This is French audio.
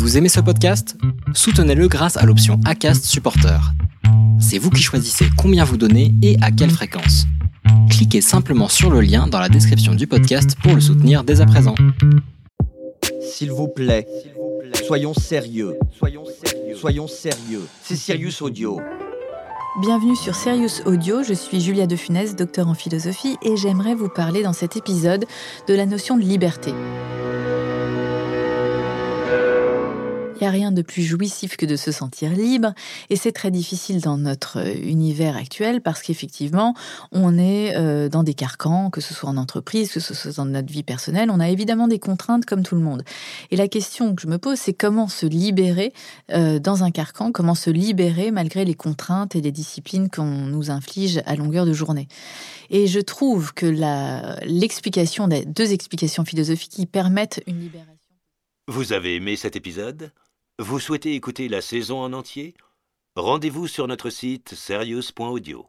Vous aimez ce podcast? Soutenez-le grâce à l'option ACAST Supporter. C'est vous qui choisissez combien vous donnez et à quelle fréquence. Cliquez simplement sur le lien dans la description du podcast pour le soutenir dès à présent. S'il vous plaît, soyons sérieux. Soyons sérieux. Soyons sérieux. C'est Sirius Audio. Bienvenue sur Serious Audio, je suis Julia de Funès, docteur en philosophie, et j'aimerais vous parler dans cet épisode de la notion de liberté. Il n'y a rien de plus jouissif que de se sentir libre, et c'est très difficile dans notre euh, univers actuel parce qu'effectivement, on est euh, dans des carcans, que ce soit en entreprise, que ce soit dans notre vie personnelle, on a évidemment des contraintes comme tout le monde. Et la question que je me pose, c'est comment se libérer euh, dans un carcan, comment se libérer malgré les contraintes et les disciplines qu'on nous inflige à longueur de journée. Et je trouve que l'explication, des deux explications philosophiques qui permettent une libération. Vous avez aimé cet épisode? Vous souhaitez écouter la saison en entier? Rendez-vous sur notre site serious.audio.